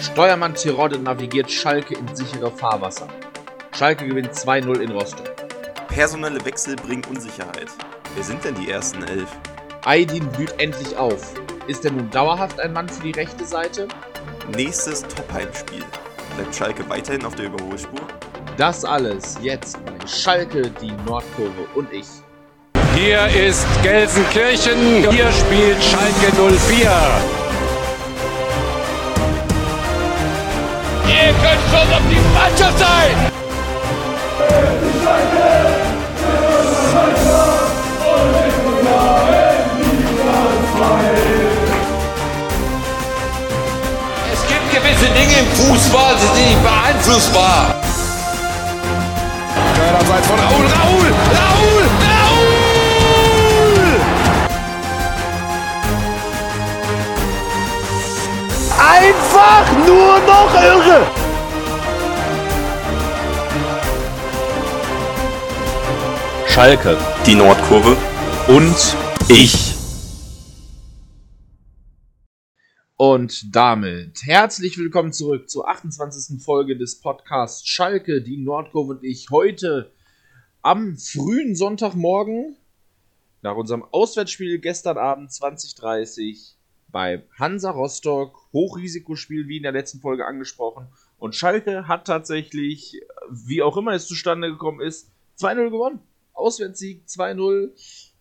Steuermann Tirode navigiert Schalke in sichere Fahrwasser. Schalke gewinnt 2-0 in Rostock. Personelle Wechsel bringen Unsicherheit. Wer sind denn die ersten elf? Aydin blüht endlich auf. Ist er nun dauerhaft ein Mann für die rechte Seite? Nächstes Top-Heimspiel. Bleibt Schalke weiterhin auf der Überholspur? Das alles jetzt bei Schalke, die Nordkurve und ich. Hier ist Gelsenkirchen. Hier spielt Schalke 04. Ihr könnt schon auf die Mannschaft sein! Es gibt gewisse Dinge im Fußball, die sind nicht beeinflussbar. Abseits von Raul, Raul, Raul, Einfach nur noch irre! Schalke Die Nordkurve und ich. Und damit herzlich willkommen zurück zur 28. Folge des Podcasts Schalke, die Nordkurve und ich. Heute am frühen Sonntagmorgen, nach unserem Auswärtsspiel gestern Abend 2030 bei Hansa Rostock, Hochrisikospiel wie in der letzten Folge angesprochen. Und Schalke hat tatsächlich, wie auch immer es zustande gekommen ist, 2-0 gewonnen. Auswärtssieg 2-0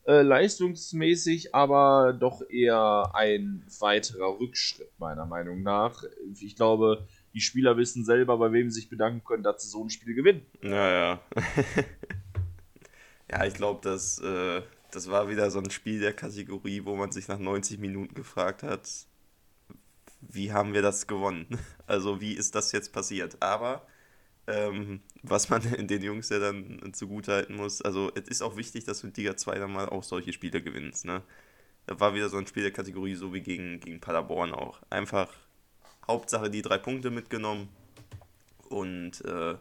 äh, leistungsmäßig, aber doch eher ein weiterer Rückschritt, meiner Meinung nach. Ich glaube, die Spieler wissen selber, bei wem sie sich bedanken können, dass sie so ein Spiel gewinnen. Naja. ja, ich glaube, das, äh, das war wieder so ein Spiel der Kategorie, wo man sich nach 90 Minuten gefragt hat, wie haben wir das gewonnen? Also wie ist das jetzt passiert? Aber ähm, was man den Jungs ja dann zugutehalten muss, also es ist auch wichtig, dass du in Liga 2 dann mal auch solche Spiele gewinnst. Ne? Da war wieder so ein Spiel der Kategorie, so wie gegen, gegen Paderborn auch. Einfach Hauptsache die drei Punkte mitgenommen. Und äh,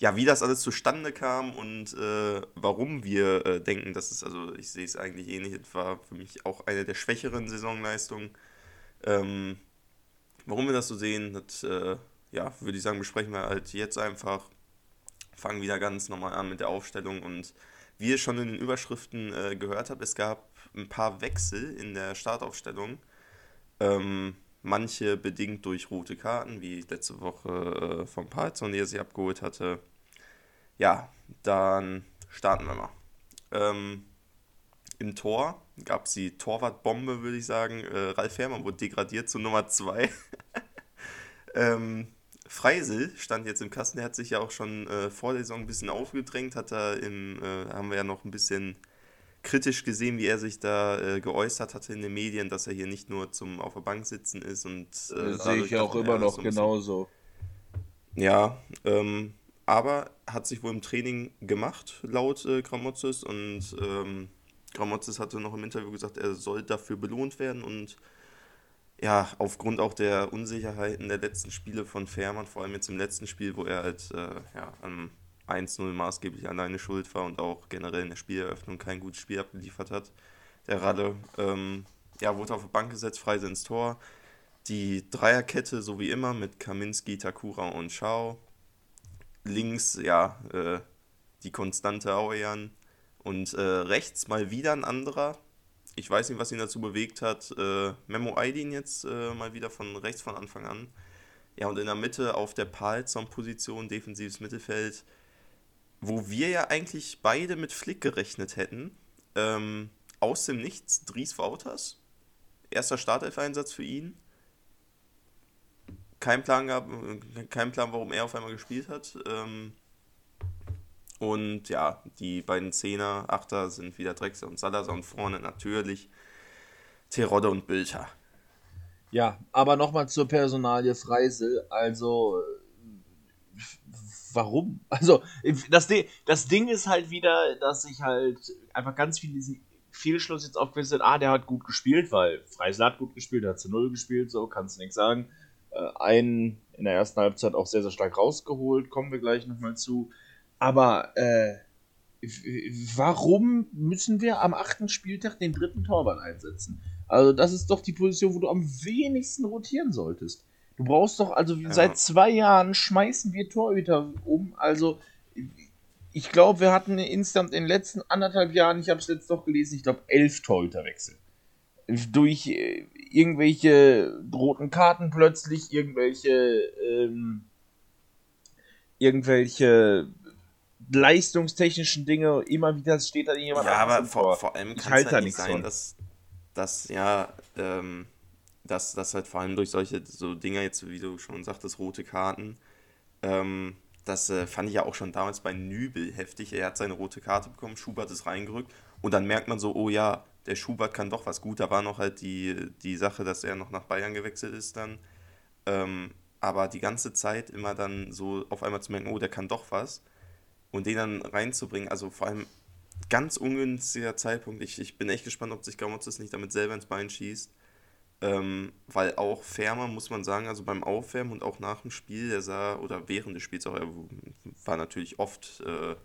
ja, wie das alles zustande kam und äh, warum wir äh, denken, dass es, also ich sehe es eigentlich ähnlich, es war für mich auch eine der schwächeren Saisonleistungen. Ähm, warum wir das so sehen, das, äh, ja, würde ich sagen, besprechen wir halt jetzt einfach. Fangen wieder ganz normal an mit der Aufstellung und wie ihr schon in den Überschriften äh, gehört habt, es gab ein paar Wechsel in der Startaufstellung. Ähm, manche bedingt durch rote Karten, wie letzte Woche äh, vom Palzon, der sie abgeholt hatte. Ja, dann starten wir mal. Ähm, Im Tor gab es die Torwartbombe, würde ich sagen. Äh, Ralf Herrmann wurde degradiert zu Nummer 2. ähm, Freisel stand jetzt im Kasten, der hat sich ja auch schon äh, vor der Saison ein bisschen aufgedrängt, hat da im, äh, haben wir ja noch ein bisschen kritisch gesehen, wie er sich da äh, geäußert hatte in den Medien, dass er hier nicht nur zum auf der Bank sitzen ist und äh, Das sehe ich ja auch immer noch genauso. Ja, ähm, aber hat sich wohl im Training gemacht, laut äh, Gramozis. Und ähm, Gramozis hatte noch im Interview gesagt, er soll dafür belohnt werden. Und ja, aufgrund auch der Unsicherheiten der letzten Spiele von Fährmann, vor allem jetzt im letzten Spiel, wo er halt äh, ja, am 1-0 maßgeblich alleine schuld war und auch generell in der Spieleröffnung kein gutes Spiel abgeliefert hat, der Ralle, ähm, ja, wurde auf die Bank gesetzt, Freise ins Tor. Die Dreierkette, so wie immer, mit Kaminski, Takura und Schau. Links, ja, äh, die konstante Auejan. Und äh, rechts mal wieder ein anderer. Ich weiß nicht, was ihn dazu bewegt hat. Äh, Memo Aydin jetzt äh, mal wieder von rechts von Anfang an. Ja, und in der Mitte auf der Palzon-Position, defensives Mittelfeld, wo wir ja eigentlich beide mit Flick gerechnet hätten. Ähm, aus dem Nichts, Dries Wouters. Erster Startelf-Einsatz für ihn kein Plan gehabt, kein Plan, warum er auf einmal gespielt hat. Ähm, und ja, die beiden Zehner, Achter sind wieder Drexler und Salazar und vorne natürlich Terodde und Bülter. Ja, aber nochmal zur Personalie Freisel. Also, warum? Also, das, Ding- das Ding ist halt wieder, dass sich halt einfach ganz viel diesen Fehlschluss jetzt aufgewiesen. Ah, der hat gut gespielt, weil Freisel hat gut gespielt, hat zu Null gespielt, so kannst du nichts sagen. Äh, einen in der ersten Halbzeit auch sehr, sehr stark rausgeholt, kommen wir gleich nochmal zu. Aber, äh, warum müssen wir am achten Spieltag den dritten Torwart einsetzen? Also, das ist doch die Position, wo du am wenigsten rotieren solltest. Du brauchst doch, also ja. seit zwei Jahren schmeißen wir Torhüter um. Also ich glaube, wir hatten insgesamt in den letzten anderthalb Jahren, ich habe es jetzt doch gelesen, ich glaube elf Torhüterwechsel. Durch äh, irgendwelche roten Karten plötzlich, irgendwelche ähm, irgendwelche leistungstechnischen Dinge, immer wieder steht da jemand Ja, aber vor, vor, allem kann es halt nicht sein, dass, dass ja, ähm, dass das halt vor allem durch solche so Dinger jetzt, wie du schon sagtest, rote Karten, ähm, das äh, fand ich ja auch schon damals bei Nübel heftig. Er hat seine rote Karte bekommen, Schubert ist reingerückt und dann merkt man so, oh ja, der Schubert kann doch was gut. Da war noch halt die, die Sache, dass er noch nach Bayern gewechselt ist dann. Ähm, aber die ganze Zeit immer dann so auf einmal zu merken, oh, der kann doch was. Und den dann reinzubringen, also vor allem ganz ungünstiger Zeitpunkt. Ich, ich bin echt gespannt, ob sich Gamotzes nicht damit selber ins Bein schießt. Ähm, weil auch Fermer, muss man sagen, also beim Aufwärmen und auch nach dem Spiel, der sah, oder während des Spiels auch, er war natürlich oft äh,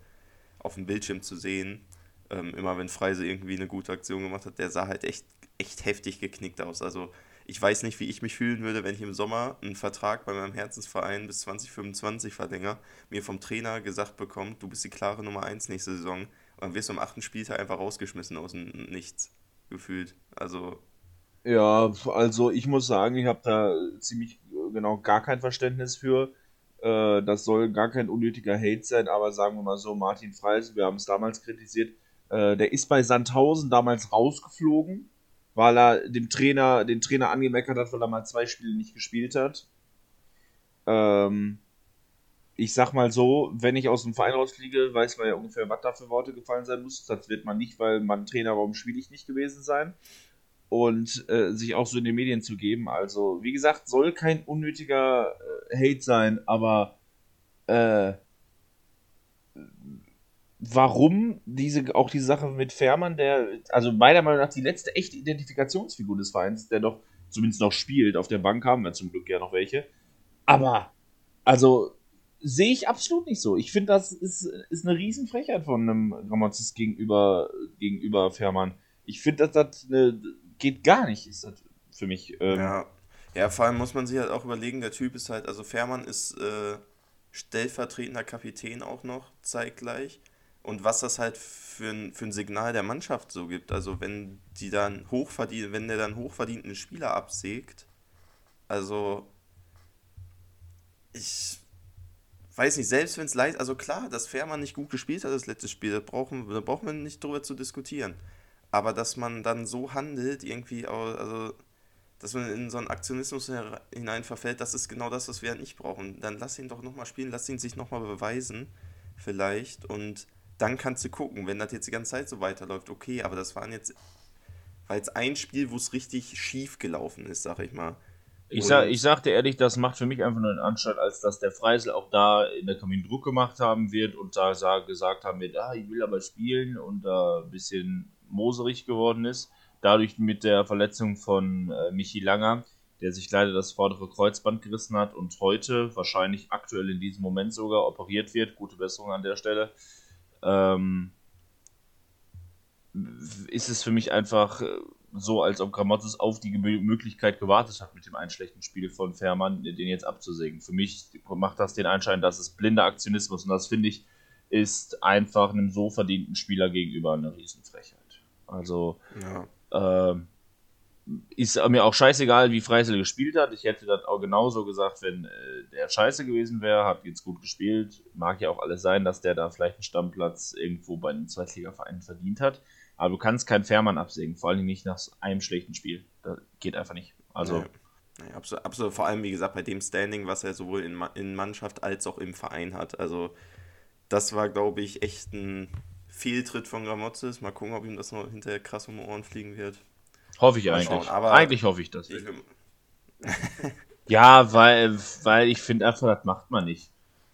auf dem Bildschirm zu sehen. Ähm, immer wenn Freise irgendwie eine gute Aktion gemacht hat, der sah halt echt, echt heftig geknickt aus. Also ich weiß nicht, wie ich mich fühlen würde, wenn ich im Sommer einen Vertrag bei meinem Herzensverein bis 2025 verlängere, mir vom Trainer gesagt bekommt, du bist die klare Nummer 1 nächste Saison und dann wirst du am achten Spieltag einfach rausgeschmissen aus dem Nichts gefühlt. Also ja, also ich muss sagen, ich habe da ziemlich genau gar kein Verständnis für. Äh, das soll gar kein unnötiger Hate sein, aber sagen wir mal so, Martin Freis, wir haben es damals kritisiert, äh, der ist bei Sandhausen damals rausgeflogen, weil er dem Trainer, den Trainer angemeckert hat, weil er mal zwei Spiele nicht gespielt hat. Ähm, ich sag mal so, wenn ich aus dem Verein rausfliege, weiß man ja ungefähr, was da für Worte gefallen sein muss. Das wird man nicht, weil man Trainer, warum spiele ich nicht gewesen sein und äh, sich auch so in den Medien zu geben. Also, wie gesagt, soll kein unnötiger äh, Hate sein, aber äh, warum diese, auch die Sache mit Fährmann, der, also meiner Meinung nach die letzte echte Identifikationsfigur des Vereins, der doch zumindest noch spielt, auf der Bank haben wir zum Glück ja noch welche. Aber, also, sehe ich absolut nicht so. Ich finde, das ist, ist eine Riesenfrechheit von einem Grammatzis gegenüber, gegenüber Fährmann. Ich finde, das eine geht gar nicht, ist das für mich. Ähm ja. ja, vor allem muss man sich halt auch überlegen, der Typ ist halt, also Fährmann ist äh, stellvertretender Kapitän auch noch zeitgleich. Und was das halt für ein, für ein Signal der Mannschaft so gibt. Also wenn die dann hochverdient, wenn der dann hochverdienten Spieler absägt, also ich weiß nicht, selbst wenn es leid, also klar, dass Fährmann nicht gut gespielt hat, das letzte Spiel, da brauchen, da brauchen wir nicht drüber zu diskutieren. Aber dass man dann so handelt, irgendwie, also dass man in so einen Aktionismus hinein verfällt, das ist genau das, was wir nicht brauchen. Dann lass ihn doch nochmal spielen, lass ihn sich nochmal beweisen, vielleicht. Und dann kannst du gucken, wenn das jetzt die ganze Zeit so weiterläuft, okay, aber das waren jetzt, war jetzt ein Spiel, wo es richtig schief gelaufen ist, sag ich mal. Ich, sag, ich sagte ehrlich, das macht für mich einfach nur einen Anstalt, als dass der Freisel auch da in der Kamin Druck gemacht haben wird und da gesagt haben wird, ah, ich will aber spielen und da ein bisschen moserig geworden ist. Dadurch mit der Verletzung von äh, Michi Langer, der sich leider das vordere Kreuzband gerissen hat und heute, wahrscheinlich aktuell in diesem Moment sogar, operiert wird. Gute Besserung an der Stelle. Ähm, ist es für mich einfach äh, so, als ob Grammatis auf die Möglichkeit gewartet hat, mit dem einen schlechten Spiel von Fährmann den jetzt abzusägen. Für mich macht das den Anschein, dass es blinder Aktionismus und das finde ich ist einfach einem so verdienten Spieler gegenüber eine Riesenfrechheit. Also ja. äh, ist mir auch scheißegal, wie Freisel gespielt hat. Ich hätte das auch genauso gesagt, wenn äh, der scheiße gewesen wäre, hat jetzt gut gespielt. Mag ja auch alles sein, dass der da vielleicht einen Stammplatz irgendwo bei einem Zweitligaverein verdient hat. Aber du kannst keinen Fährmann absägen, vor allem nicht nach einem schlechten Spiel. Das geht einfach nicht. Also. Ja. Ja, absolut, absolut, vor allem, wie gesagt, bei dem Standing, was er sowohl in, in Mannschaft als auch im Verein hat. Also, das war, glaube ich, echt ein Fehltritt von Gramozis. Mal gucken, ob ihm das noch hinterher krass um die Ohren fliegen wird. Hoffe ich eigentlich. Aber eigentlich hoffe ich das. Ich ja, weil, weil ich finde einfach, das macht man nicht.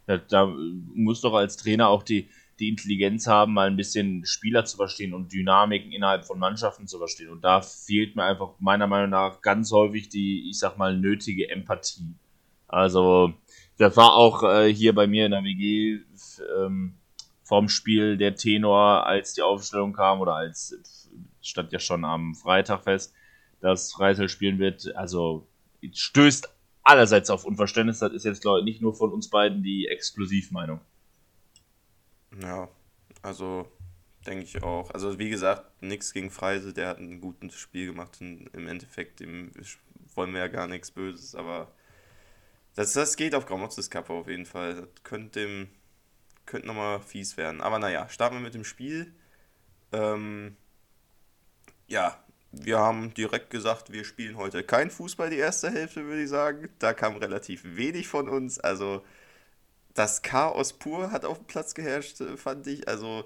Da, da, muss doch als Trainer auch die, die Intelligenz haben, mal ein bisschen Spieler zu verstehen und Dynamiken innerhalb von Mannschaften zu verstehen. Und da fehlt mir einfach meiner Meinung nach ganz häufig die, ich sag mal, nötige Empathie. Also, das war auch äh, hier bei mir in der WG ähm, vorm Spiel der Tenor, als die Aufstellung kam oder als stand ja schon am Freitag fest, dass Freisel spielen wird. Also stößt allerseits auf Unverständnis. Das ist jetzt, glaube ich, nicht nur von uns beiden die Exklusivmeinung. Ja, also denke ich auch. Also wie gesagt, nichts gegen Freise, der hat ein gutes Spiel gemacht im Endeffekt dem wollen wir ja gar nichts Böses, aber das, das geht auf Gramotzes Kappe auf jeden Fall. Das könnte könnte nochmal fies werden. Aber naja, starten wir mit dem Spiel. Ähm, ja, wir haben direkt gesagt, wir spielen heute kein Fußball die erste Hälfte, würde ich sagen. Da kam relativ wenig von uns. Also das Chaos pur hat auf dem Platz geherrscht, äh, fand ich. Also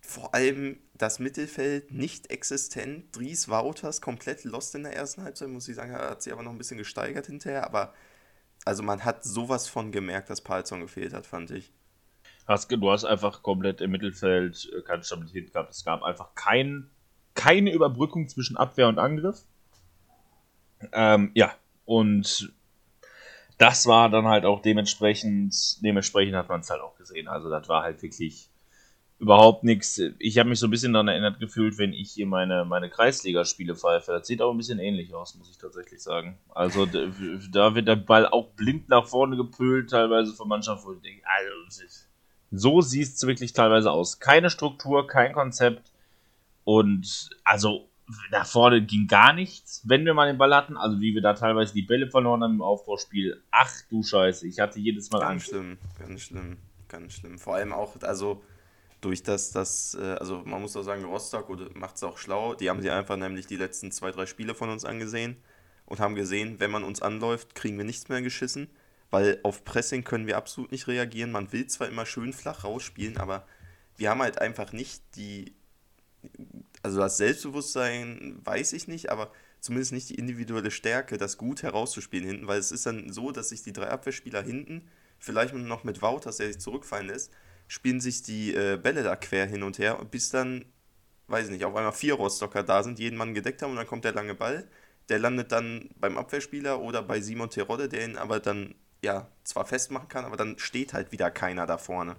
vor allem das Mittelfeld nicht existent. Dries Wouters komplett lost in der ersten Halbzeit, muss ich sagen. Hat sich aber noch ein bisschen gesteigert hinterher. Aber also man hat sowas von gemerkt, dass Palzon gefehlt hat, fand ich. Haske, du hast einfach komplett im Mittelfeld äh, keine Stabilität gehabt. Es gab einfach kein, keine Überbrückung zwischen Abwehr und Angriff. Ähm, ja, und das war dann halt auch dementsprechend, dementsprechend hat man es halt auch gesehen. Also das war halt wirklich überhaupt nichts. Ich habe mich so ein bisschen daran erinnert gefühlt, wenn ich hier meine, meine Kreisligaspiele pfeife. Das sieht auch ein bisschen ähnlich aus, muss ich tatsächlich sagen. Also da wird der Ball auch blind nach vorne gepölt, teilweise von Mannschaften, wo ich denke, also so sieht es wirklich teilweise aus. Keine Struktur, kein Konzept. Und also nach vorne ging gar nichts, wenn wir mal den Ball hatten. Also wie wir da teilweise die Bälle verloren haben im Aufbauspiel. Ach du Scheiße, ich hatte jedes Mal ganz Angst. schlimm, ganz schlimm, ganz schlimm. Vor allem auch, also durch das, das äh, also man muss auch sagen, Rostock macht es auch schlau. Die haben sich einfach nämlich die letzten zwei, drei Spiele von uns angesehen und haben gesehen, wenn man uns anläuft, kriegen wir nichts mehr geschissen weil auf Pressing können wir absolut nicht reagieren. Man will zwar immer schön flach rausspielen, aber wir haben halt einfach nicht die, also das Selbstbewusstsein weiß ich nicht, aber zumindest nicht die individuelle Stärke, das gut herauszuspielen hinten, weil es ist dann so, dass sich die drei Abwehrspieler hinten, vielleicht noch mit Wouters, der sich zurückfallen lässt, spielen sich die äh, Bälle da quer hin und her, bis dann, weiß ich nicht, auf einmal vier Rostocker da sind, jeden Mann gedeckt haben und dann kommt der lange Ball. Der landet dann beim Abwehrspieler oder bei Simon Terodde, der ihn aber dann ja, zwar festmachen kann, aber dann steht halt wieder keiner da vorne,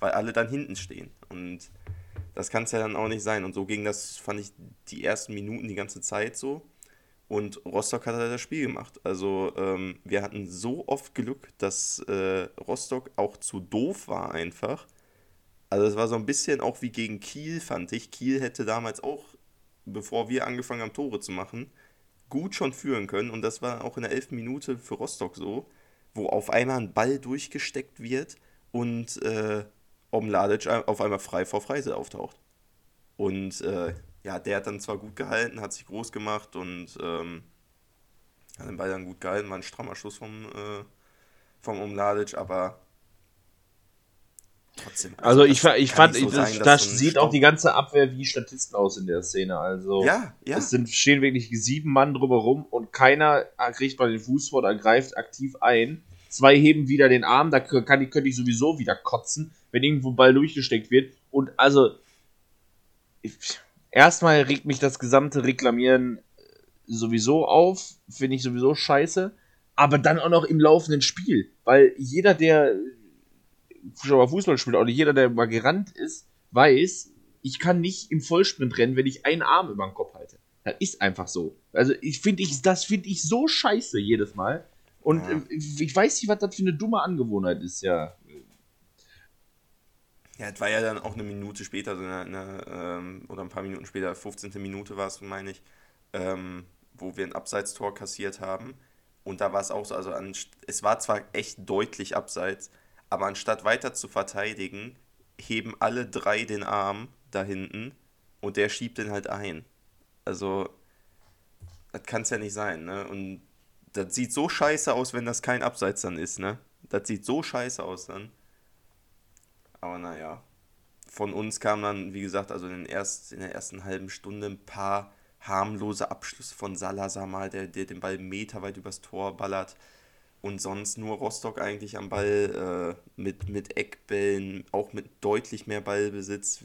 weil alle dann hinten stehen. Und das kann es ja dann auch nicht sein. Und so ging das, fand ich, die ersten Minuten die ganze Zeit so. Und Rostock hat halt das Spiel gemacht. Also ähm, wir hatten so oft Glück, dass äh, Rostock auch zu doof war einfach. Also es war so ein bisschen auch wie gegen Kiel, fand ich. Kiel hätte damals auch, bevor wir angefangen haben, Tore zu machen, gut schon führen können. Und das war auch in der elften Minute für Rostock so wo auf einmal ein Ball durchgesteckt wird und äh, Omladic auf einmal frei vor Freise auftaucht. Und äh, ja, der hat dann zwar gut gehalten, hat sich groß gemacht und ähm, hat den Ball dann gut gehalten, war ein strammer Schuss vom, äh, vom Omladic, aber trotzdem. Also, also ich, ich fand, so das, das sieht auch die ganze Abwehr wie Statisten aus in der Szene. Also ja, ja. es sind, stehen wirklich sieben Mann drumherum und keiner kriegt mal den Fuß vor oder greift aktiv ein. Zwei heben wieder den Arm, da kann, könnte ich sowieso wieder kotzen, wenn irgendwo Ball durchgesteckt wird. Und also, erstmal regt mich das gesamte Reklamieren sowieso auf, finde ich sowieso scheiße. Aber dann auch noch im laufenden Spiel. Weil jeder, der schon mal Fußball spielt, oder jeder, der mal gerannt ist, weiß, ich kann nicht im Vollsprint rennen, wenn ich einen Arm über den Kopf halte. Das ist einfach so. Also ich finde ich, das finde ich so scheiße jedes Mal. Und ja. Äh, ich weiß nicht, was das für eine dumme Angewohnheit ist, ja. Ja, es war ja dann auch eine Minute später, so eine, eine, ähm, oder ein paar Minuten später, 15. Minute war es, meine ich, ähm, wo wir ein Abseitstor kassiert haben. Und da war es auch so, also an, es war zwar echt deutlich abseits, aber anstatt weiter zu verteidigen, heben alle drei den Arm da hinten und der schiebt den halt ein. Also, das kann es ja nicht sein, ne? Und das sieht so scheiße aus, wenn das kein Abseits dann ist, ne? Das sieht so scheiße aus dann. Aber naja. Von uns kam dann, wie gesagt, also in, erst, in der ersten halben Stunde ein paar harmlose Abschlüsse von Salazar mal, der, der den Ball meterweit übers Tor ballert. Und sonst nur Rostock eigentlich am Ball äh, mit, mit Eckbällen, auch mit deutlich mehr Ballbesitz.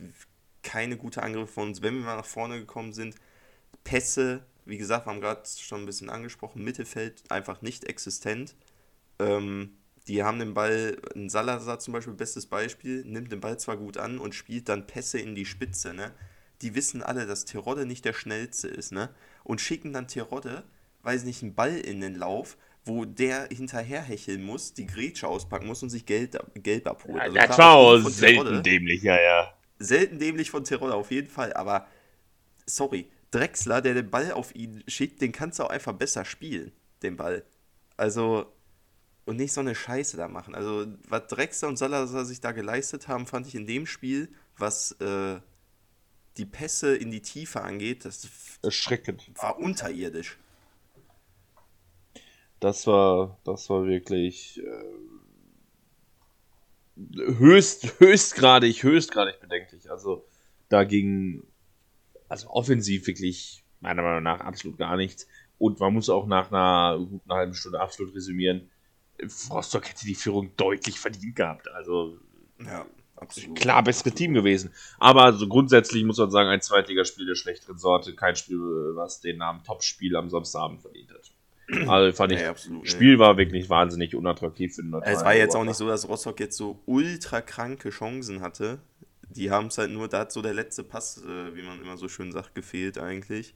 Keine gute Angriffe von uns. Wenn wir mal nach vorne gekommen sind, Pässe wie gesagt, wir haben gerade schon ein bisschen angesprochen, Mittelfeld einfach nicht existent. Ähm, die haben den Ball, ein Salazar zum Beispiel, bestes Beispiel, nimmt den Ball zwar gut an und spielt dann Pässe in die Spitze, ne? Die wissen alle, dass Terodde nicht der schnellste ist, ne? Und schicken dann Terodde, weiß nicht, einen Ball in den Lauf, wo der hinterher hecheln muss, die Grätsche auspacken muss und sich Geld, Geld abholt. Also das klar, selten Terodde. dämlich, ja, ja. Selten dämlich von Terodde, auf jeden Fall, aber sorry, Drexler, der den Ball auf ihn schickt, den kannst du auch einfach besser spielen, den Ball. Also, und nicht so eine Scheiße da machen. Also, was Drexler und Salazar sich da geleistet haben, fand ich in dem Spiel, was äh, die Pässe in die Tiefe angeht, das Erschreckend. war unterirdisch. Das war, das war wirklich äh, höchst, höchstgradig, höchstgradig bedenklich. Also da ging, also offensiv wirklich meiner Meinung nach absolut gar nichts. Und man muss auch nach einer guten halben Stunde absolut resümieren, Rostock hätte die Führung deutlich verdient gehabt. Also Ja, absolut. klar bessere Team gewesen. Aber so grundsätzlich muss man sagen, ein Zweitligaspiel der schlechteren Sorte. Kein Spiel, was den Namen Topspiel am Samstagabend verdient hat. Also fand ich, Nee, absolut. Spiel war wirklich wahnsinnig unattraktiv für den Es war jetzt auch nicht so, dass Rostock jetzt so ultra kranke Chancen hatte. Die haben es halt nur, da hat so der letzte Pass, äh, wie man immer so schön sagt, gefehlt eigentlich.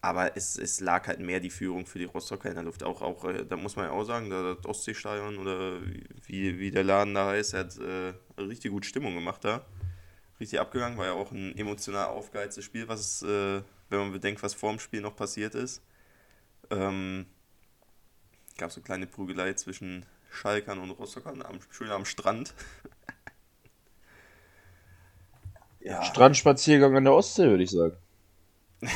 Aber es, es lag halt mehr die Führung für die Rostocker in der Luft. Auch, auch äh, da muss man ja auch sagen, da das Ostseestadion oder wie, wie der Laden da heißt, hat äh, richtig gut Stimmung gemacht da. Richtig abgegangen, war ja auch ein emotional aufgeheiztes Spiel, was, äh, wenn man bedenkt, was vor dem Spiel noch passiert ist. Ähm, gab so kleine Prügelei zwischen Schalkern und Rostockern, am, schön am Strand. ja, Strandspaziergang an der Ostsee, würde ich sagen.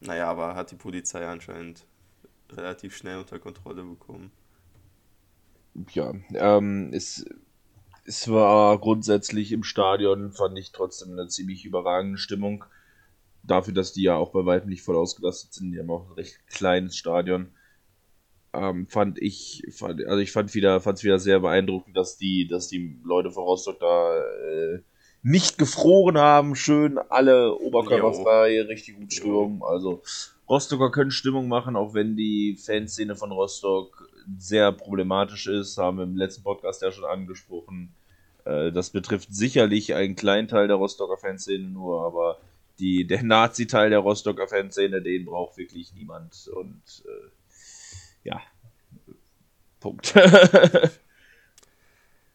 naja, aber hat die Polizei anscheinend relativ schnell unter Kontrolle bekommen. Ja, ähm, es, es war grundsätzlich im Stadion, fand ich trotzdem eine ziemlich überragende Stimmung. Dafür, dass die ja auch bei weitem nicht voll ausgelastet sind, die haben auch ein recht kleines Stadion. Ähm, fand ich, fand, also ich fand wieder, fand es wieder sehr beeindruckend, dass die, dass die Leute von Rostock da äh, nicht gefroren haben, schön alle oberkörperfrei, richtig gut Stimmung. Also Rostocker können Stimmung machen, auch wenn die Fanszene von Rostock sehr problematisch ist, haben wir im letzten Podcast ja schon angesprochen. Äh, das betrifft sicherlich einen kleinen Teil der Rostocker Fanszene nur, aber die, der Nazi-Teil der Rostocker Fanszene, den braucht wirklich niemand. Und äh, ja, Punkt.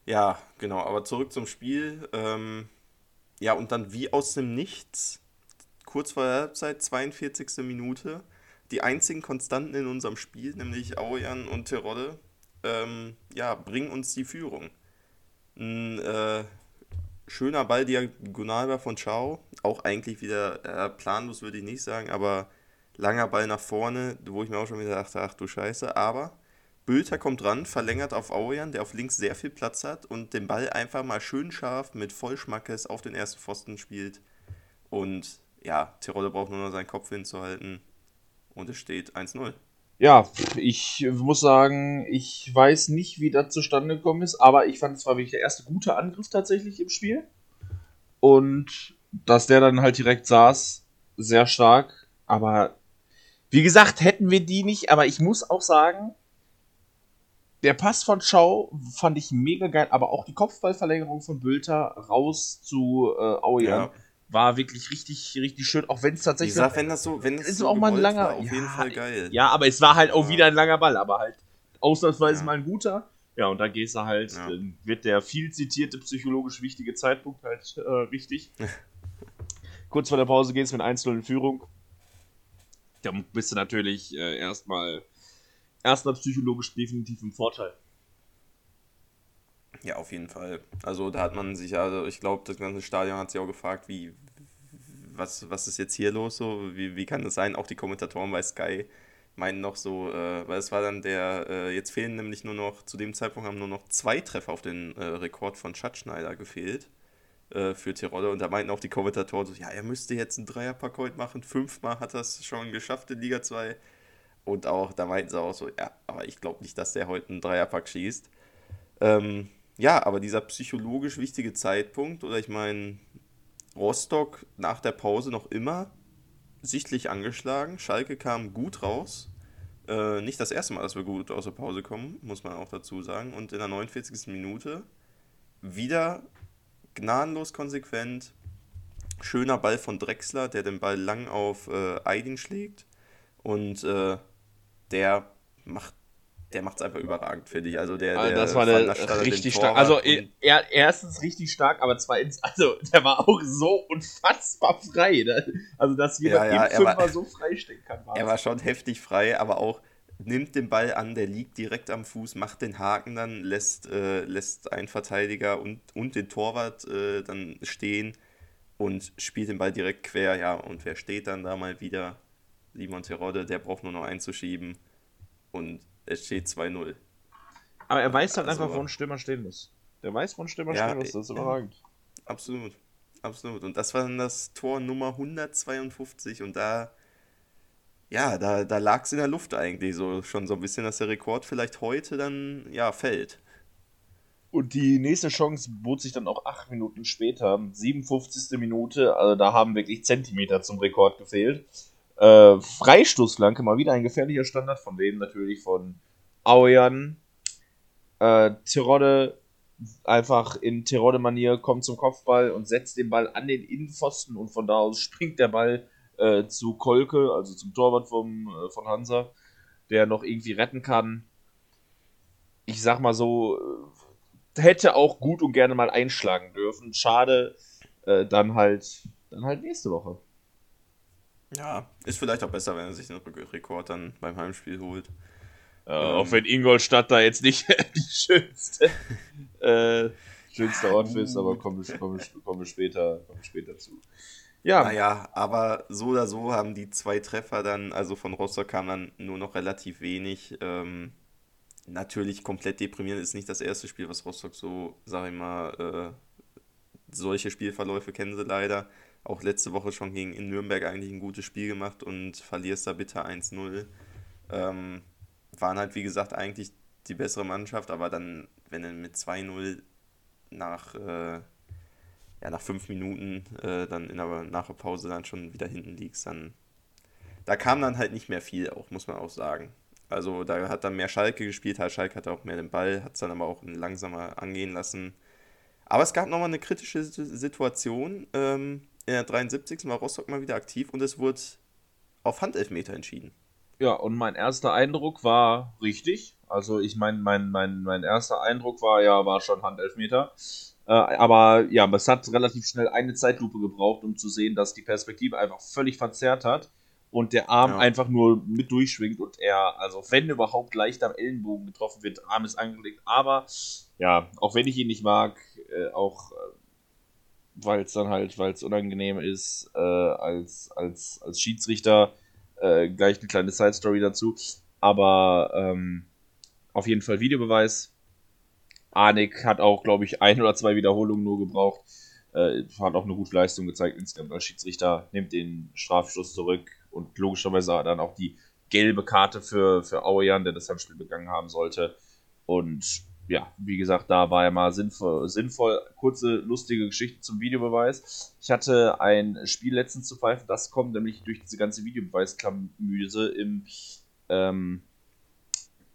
Ja, genau, aber zurück zum Spiel. Ähm, ja, und dann wie aus dem Nichts, kurz vor der Halbzeit, 42. Minute, die einzigen Konstanten in unserem Spiel, nämlich Aujan und Terodde, ähm, ja, bringen uns die Führung. Ein äh, schöner Ball diagonal von Chao, auch eigentlich wieder äh, planlos, würde ich nicht sagen, aber langer Ball nach vorne, wo ich mir auch schon wieder dachte, ach du Scheiße, aber Bülter kommt ran, verlängert auf Aurian, der auf links sehr viel Platz hat und den Ball einfach mal schön scharf mit Vollschmackes auf den ersten Pfosten spielt. Und ja, Tirole braucht nur noch seinen Kopf hinzuhalten und es steht 1-0. Ja, ich muss sagen, ich weiß nicht, wie das zustande gekommen ist, aber ich fand es war wirklich der erste gute Angriff tatsächlich im Spiel. Und dass der dann halt direkt saß, sehr stark. Aber wie gesagt, hätten wir die nicht, aber ich muss auch sagen, der Pass von Schau fand ich mega geil, aber auch die Kopfballverlängerung von Bülter raus zu äh, Aujan Ja. war wirklich richtig, richtig schön, auch wenn es tatsächlich gesagt, wenn das so, wenn das ist so auch mal ein langer. war, auf jeden ja, Fall geil. Ja, aber es war halt auch Ja. wieder ein langer Ball, aber halt ausnahmsweise mal ein guter. Ja, und da gehst du halt, dann wird der viel zitierte psychologisch wichtige Zeitpunkt halt äh, richtig. Kurz vor der Pause gehst du mit 1-0 in Führung. Da bist du natürlich äh, erstmal erstmal psychologisch definitiv im Vorteil. Ja, auf jeden Fall. Also da hat man sich, also ich glaube, das ganze Stadion hat sich auch gefragt, wie, was, was ist jetzt hier los so, wie, wie kann das sein? Auch die Kommentatoren bei Sky meinen noch so, äh, weil es war dann der, äh, jetzt fehlen nämlich nur noch, zu dem Zeitpunkt haben nur noch zwei Treffer auf den äh, Rekord von Schatzschneider gefehlt äh, für Tirol und da meinten auch die Kommentatoren so, ja, er müsste jetzt einen Dreierpack heute machen, fünfmal hat er es schon geschafft in Liga 2 und auch, da meinten sie auch so, ja, aber ich glaube nicht, dass der heute einen Dreierpack schießt. Ähm, ja, aber dieser psychologisch wichtige Zeitpunkt, oder ich meine, Rostock nach der Pause noch immer sichtlich angeschlagen. Schalke kam gut raus. Äh, nicht das erste Mal, dass wir gut aus der Pause kommen, muss man auch dazu sagen. Und in der 49. Minute wieder gnadenlos konsequent. Schöner Ball von Drexler, der den Ball lang auf äh, Aydin schlägt. Und äh, der macht der macht es einfach überragend, finde ich. Also der, Also der das war der richtig stark. Also er, erstens richtig stark, aber zweitens, also der war auch so unfassbar frei. Ne? Also dass jemand Ja, ja, im er war- Fünfer so freistehen kann. Er war schon heftig frei, aber auch nimmt den Ball an, der liegt direkt am Fuß, macht den Haken dann, lässt, äh, lässt einen Verteidiger und, und den Torwart äh, dann stehen und spielt den Ball direkt quer. Ja, und wer steht dann da mal wieder? Simon Terodde, der braucht nur noch einzuschieben und es steht 2-0. aber er weiß halt Also- einfach, wo ein Stürmer stehen muss. Der weiß, wo ein Stürmer Ja, stehen muss. Das ist äh, überragend. Absolut, absolut. Und das war dann das Tor Nummer 152 und da, ja, da, da lag es in der Luft eigentlich so schon so ein bisschen, dass der Rekord vielleicht heute dann, ja, fällt. Und die nächste Chance bot sich dann auch acht Minuten später, 57. Minute, also da haben wirklich Zentimeter zum Rekord gefehlt. Äh, Freistoßflanke, mal wieder ein gefährlicher Standard, von wem natürlich von Aujan. Äh, Terodde einfach in Terodde-Manier kommt zum Kopfball und setzt den Ball an den Innenpfosten und von da aus springt der Ball äh, zu Kolke, also zum Torwart vom, äh, von Hansa, der noch irgendwie retten kann. Ich sag mal so, äh, hätte auch gut und gerne mal einschlagen dürfen. Schade, äh, dann halt dann halt nächste Woche. Ja, ist vielleicht auch besser, wenn er sich den Re- Rekord dann beim Heimspiel holt. Äh, Ähm. Auch wenn Ingolstadt da jetzt nicht die schönste, äh, schönste Ort für ist, aber kommen, wir, kommen, wir später, wir später zu. Ja, Naja, aber so oder so haben die zwei Treffer dann, also von Rostock kam dann nur noch relativ wenig. Ähm, natürlich komplett deprimierend ist nicht das erste Spiel, was Rostock so, sag ich mal, äh, solche Spielverläufe kennen sie leider. Auch letzte Woche schon gegen in Nürnberg eigentlich ein gutes Spiel gemacht und verlierst da bitter 1-0. Ähm, waren halt, wie gesagt, eigentlich die bessere Mannschaft, aber dann, wenn du mit 2-0 nach, äh, ja, nach fünf Minuten äh, dann in der, nach der Pause dann schon wieder hinten liegst, dann da kam dann halt nicht mehr viel, auch muss man auch sagen. Also da hat dann mehr Schalke gespielt, halt Schalke hatte auch mehr den Ball, hat es dann aber auch langsamer angehen lassen. Aber es gab nochmal eine kritische Situation. Ähm, in der 73. war Rostock mal wieder aktiv und es wurde auf Handelfmeter entschieden. ja, und mein erster Eindruck war richtig. Also ich meine, mein, mein, mein erster Eindruck war ja, war schon Handelfmeter. Äh, aber ja, es hat relativ schnell eine Zeitlupe gebraucht, um zu sehen, dass die Perspektive einfach völlig verzerrt hat und der Arm Ja. einfach nur mit durchschwingt und er, also wenn überhaupt leicht am Ellenbogen getroffen wird, Arm ist angelegt. Aber ja, auch wenn ich ihn nicht mag, äh, auch weil es dann halt, weil es unangenehm ist, äh, als, als, als Schiedsrichter, äh, gleich eine kleine Side-Story dazu. Aber ähm, auf jeden Fall Videobeweis. Arnik hat auch, glaube ich, ein oder zwei Wiederholungen nur gebraucht. Äh, hat auch eine gute Leistung gezeigt insgesamt als Schiedsrichter. Nimmt den Strafstoß zurück und logischerweise dann auch die gelbe Karte für, für Auejan, der das Handspiel begangen haben sollte. Und ja, wie gesagt, da war er mal sinnvoll, sinnvoll. Kurze, lustige Geschichte zum Videobeweis. Ich hatte ein Spiel letztens zu pfeifen, das kommt nämlich durch diese ganze Videobeweisklamüse im, ähm,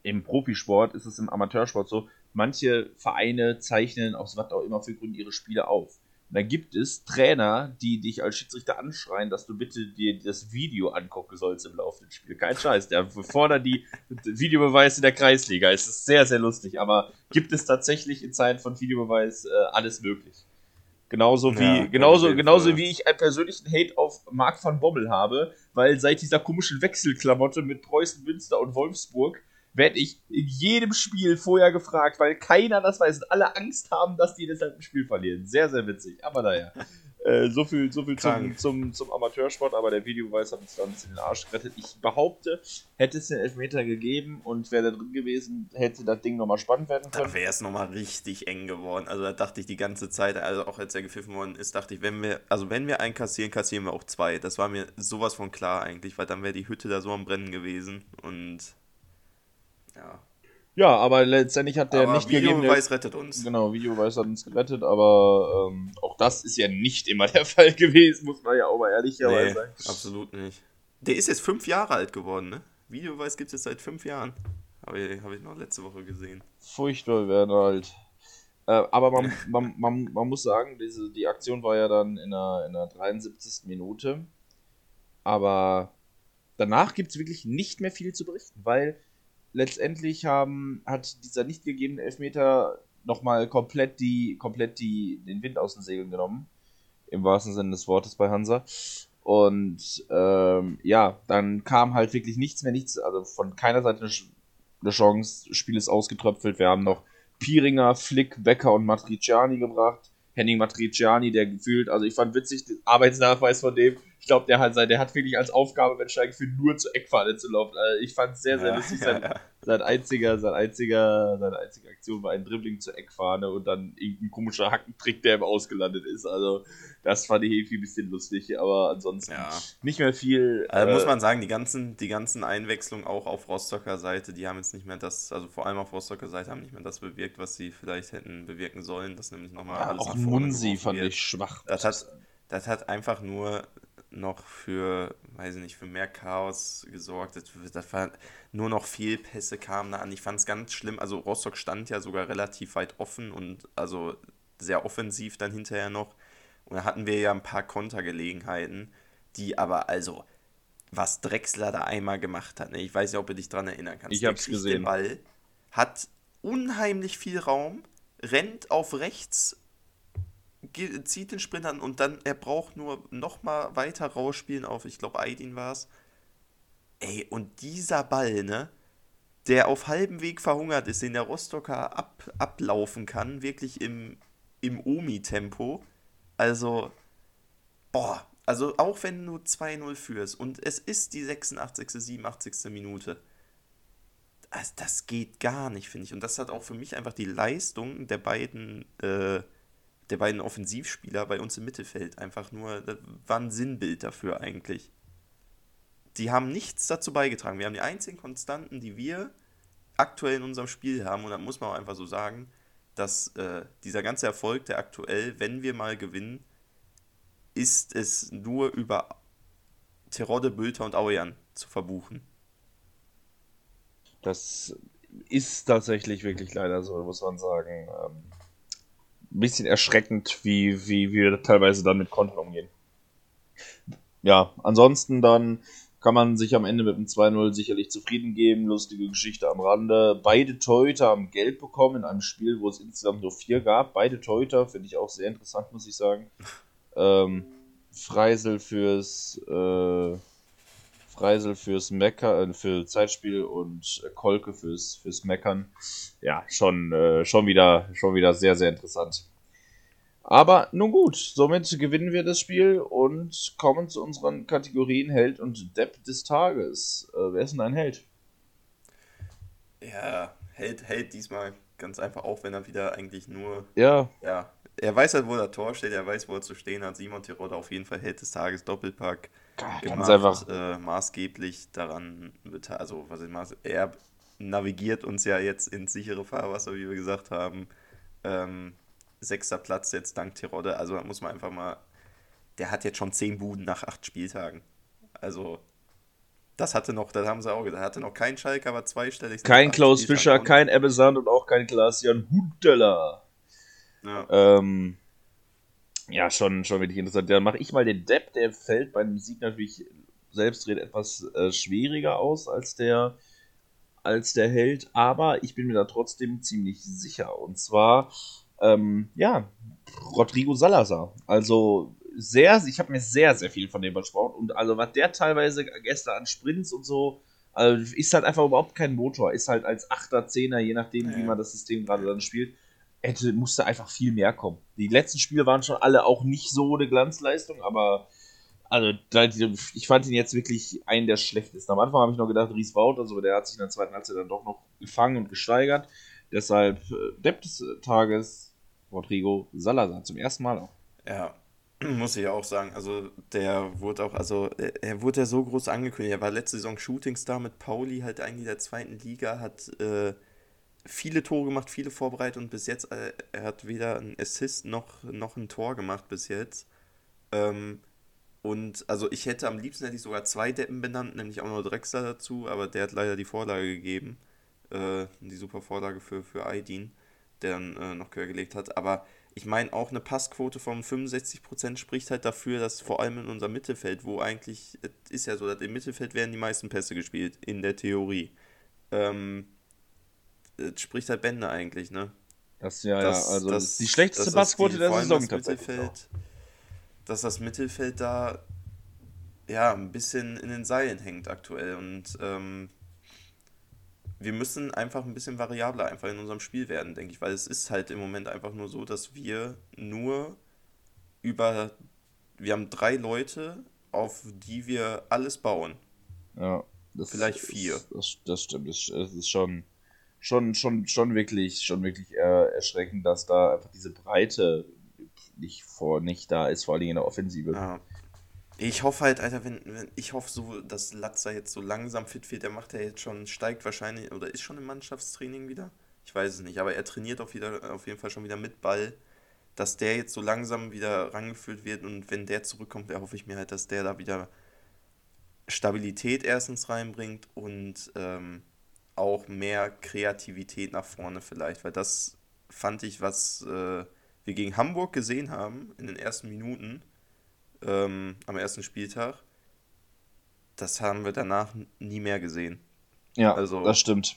im Profisport, ist es im Amateursport so, manche Vereine zeichnen aus was auch immer für Gründen ihre Spiele auf. Und dann gibt es Trainer, die dich als Schiedsrichter anschreien, dass du bitte dir das Video angucken sollst im laufenden Spiel. Kein Scheiß, der fordert die Videobeweis in der Kreisliga. Es ist sehr, sehr lustig, aber gibt es tatsächlich in Zeiten von Videobeweis äh, alles möglich. Genauso wie, Ja, genauso, genauso wie ich einen persönlichen Hate auf Marc van Bommel habe, weil seit dieser komischen Wechselklamotte mit Preußen, Münster und Wolfsburg werde ich in jedem Spiel vorher gefragt, weil keiner das weiß und alle Angst haben, dass die deshalb ein Spiel verlieren. Sehr, sehr witzig. Aber naja. Äh, so viel, so viel zum, zum, zum Amateursport, aber der Videobeweis hat uns da ein bisschen den Arsch gerettet. Ich behaupte, hätte es den Elfmeter gegeben und wäre da drin gewesen, hätte das Ding nochmal spannend werden können. Da wäre es nochmal richtig eng geworden. Also da dachte ich die ganze Zeit, also auch als er gepfiffen worden ist, dachte ich, wenn wir, also wenn wir einen kassieren, kassieren wir auch zwei. Das war mir sowas von klar eigentlich, weil dann wäre die Hütte da so am Brennen gewesen und ja. Ja, aber letztendlich hat der Aber nicht gegeben. Videobeweis rettet uns. Genau, Videobeweis hat uns gerettet, aber ähm, auch das ist ja nicht immer der Fall gewesen, muss man ja auch mal ehrlicherweise Nee, sagen. absolut nicht. Der ist jetzt fünf Jahre alt geworden, ne? Videobeweis gibt es jetzt seit fünf Jahren. Habe ich, hab ich noch letzte Woche gesehen. Furchtbar werden halt. Äh, aber man, man, man, man muss sagen, diese, die Aktion war ja dann in der, in der 73. Minute. Aber danach gibt es wirklich nicht mehr viel zu berichten, weil letztendlich haben, hat dieser nicht gegebene Elfmeter nochmal komplett, die, komplett die, den Wind aus den Segeln genommen. Im wahrsten Sinne des Wortes bei Hansa. Und ähm, ja, dann kam halt wirklich nichts mehr, nichts, also von keiner Seite eine, Chance. Spiel ist ausgetröpfelt. Wir haben noch Piringer, Flick, Becker und Matriciani gebracht. Henning Matriciani, der gefühlt, also ich fand witzig, den Arbeitsnachweis von dem, glaube, der hat, der hat wirklich als Aufgabe, wenn für nur zur Eckfahne zu laufen. Also ich fand es sehr, sehr ja, lustig. Sein, ja, ja. sein, einziger, sein einziger, seine einzige Aktion war ein Dribbling zur Eckfahne und dann irgendein komischer Hackentrick, der ihm ausgelandet ist. Also das fand ich irgendwie ein bisschen lustig, aber ansonsten nicht mehr viel. Also äh, muss man sagen, die ganzen, die ganzen Einwechslungen auch auf Rostocker Seite, die haben jetzt nicht mehr das, also vor allem auf Rostocker Seite haben nicht mehr das bewirkt, was sie vielleicht hätten bewirken sollen. Das nämlich nochmal ja, alles auch Munsi fand ich schwach. Das hat, das hat einfach nur noch für, weiß ich nicht, für mehr Chaos gesorgt. Das, war, nur noch Fehlpässe kamen da an. Ich fand es ganz schlimm. Also Rostock stand ja sogar relativ weit offen und also sehr offensiv dann hinterher noch. Und da hatten wir ja ein paar Kontergelegenheiten, die aber also, was Drexler da einmal gemacht hat, ne? ich weiß nicht, ob du dich daran erinnern kannst. Ich hab's gesehen. Den Ball, hat unheimlich viel Raum, rennt auf rechts zieht den Sprint an und dann, er braucht nur nochmal weiter rausspielen auf, ich glaube, Aidin war es. Ey, und dieser Ball, ne, der auf halbem Weg verhungert ist, den der Rostocker ab, ablaufen kann, wirklich im, im Omi-Tempo. Also, boah, also auch wenn du 2-0 führst und es ist die 86., 87. Minute, das, das geht gar nicht, finde ich. Und das hat auch für mich einfach die Leistung der beiden äh, der beiden Offensivspieler bei uns im Mittelfeld einfach nur, das war ein Sinnbild dafür eigentlich. Die haben nichts dazu beigetragen. Wir haben die einzigen Konstanten, die wir aktuell in unserem Spiel haben, und da muss man auch einfach so sagen, dass äh, dieser ganze Erfolg, der aktuell, wenn wir mal gewinnen, ist es nur über Terodde, Bülter und Aujan zu verbuchen. Das ist tatsächlich wirklich leider so, muss man sagen. Ähm, bisschen erschreckend, wie, wie, wie wir teilweise dann mit Konten umgehen. Ja, ansonsten dann kann man sich am Ende mit dem 2-0 sicherlich zufrieden geben. Lustige Geschichte am Rande. Beide Torhüter haben Geld bekommen in einem Spiel, wo es insgesamt nur vier gab. Beide Torhüter finde ich auch sehr interessant, muss ich sagen. Ähm, Freisel fürs äh, Freisel fürs Meckern, äh, für Zeitspiel und Kolke fürs, fürs Meckern. Ja, schon, äh, schon, wieder, schon wieder sehr, sehr interessant. Aber nun gut, somit gewinnen wir das Spiel und kommen zu unseren Kategorien Held und Depp des Tages. Äh, wer ist denn ein Held? Ja, Held, Held diesmal ganz einfach auch, wenn er wieder eigentlich nur. Ja. Ja, er weiß halt, wo der Tor steht, er weiß, wo er zu stehen hat. Simon Tirode auf jeden Fall Held des Tages, Doppelpack gemacht, einfach äh, maßgeblich daran beteiligt. Also, was ich maß, er navigiert uns ja jetzt ins sichere Fahrwasser, wie wir gesagt haben. Ähm, sechster Platz jetzt dank Tirode. Also, da muss man einfach mal. Der hat jetzt schon zehn Buden nach acht Spieltagen. Also, das hatte noch, das haben sie auch gesagt, hatte noch kein Schalke, aber zweistellig. Kein Klaus Fischer, kein Ebbe Sand und auch kein Klaas-Jan Hunteler. Ja. Ähm, ja, schon, schon wirklich interessant. Dann mache ich mal den Depp, der fällt bei einem Sieg natürlich selbstredend etwas äh, schwieriger aus als der, als der Held, aber ich bin mir da trotzdem ziemlich sicher. Und zwar, ähm, ja, Rodrigo Salazar. Also sehr, ich habe mir sehr, sehr viel von dem versprochen. Und also was der teilweise gestern an Sprints und so, also ist halt einfach überhaupt kein Motor. Ist halt als Achter, Zehner, je nachdem, wie man das System gerade dann spielt hätte, musste einfach viel mehr kommen. Die letzten Spiele waren schon alle auch nicht so eine Glanzleistung, aber also ich fand ihn jetzt wirklich einen der schlechtesten. Am Anfang habe ich noch gedacht, Ries Wout, also der hat sich in der zweiten Halbzeit dann doch noch gefangen und gesteigert. Deshalb äh, Depp des Tages Rodrigo Salazar zum ersten Mal auch. Ja, muss ich auch sagen. Also der wurde auch, also er wurde ja so groß angekündigt. Er war letzte Saison Shootingstar mit Pauli, halt eigentlich der zweiten Liga, hat äh, viele Tore gemacht, viele vorbereitet und bis jetzt, äh, er hat weder ein Assist noch, noch ein Tor gemacht bis jetzt. Ähm, und also ich hätte am liebsten hätte ich sogar zwei Deppen benannt, nämlich auch noch Drexler dazu, aber der hat leider die Vorlage gegeben. Äh, die super Vorlage für, für Aydin, der dann äh, noch quer gelegt hat. Aber ich meine, auch eine Passquote von 65% spricht halt dafür, dass vor allem in unserem Mittelfeld, wo eigentlich, es ist ja so, dass im Mittelfeld werden die meisten Pässe gespielt, in der Theorie. Ähm, spricht halt Bände eigentlich, ne? Das ja, Dass- ja, also dass- die schlechteste Passquote der Saison das. Mittelfeld, dass das Mittelfeld da ja ein bisschen in den Seilen hängt aktuell und ähm, wir müssen einfach ein bisschen variabler einfach in unserem Spiel werden, denke ich, weil es ist halt im Moment einfach nur so, dass wir nur über wir haben drei Leute, auf die wir alles bauen. Ja, das Vielleicht ist- vier. Das, das stimmt. Das ist schon, schon, schon, schon wirklich, schon wirklich äh, erschreckend, dass da einfach diese Breite nicht vor nicht da ist, vor allem in der Offensive. Ja. Ich hoffe halt, Alter, wenn, wenn ich hoffe so, dass Latzer jetzt so langsam fit wird, der macht ja jetzt schon, steigt wahrscheinlich oder ist schon im Mannschaftstraining wieder. Ich weiß es nicht, aber er trainiert auf, wieder, auf jeden Fall schon wieder mit Ball, dass der jetzt so langsam wieder rangeführt wird und wenn der zurückkommt, erhoffe ich mir halt, dass der da wieder Stabilität erstens reinbringt und ähm, auch mehr Kreativität nach vorne vielleicht, weil das fand ich, was äh, wir gegen Hamburg gesehen haben in den ersten Minuten ähm, am ersten Spieltag, das haben wir danach nie mehr gesehen. Ja, Also- das stimmt.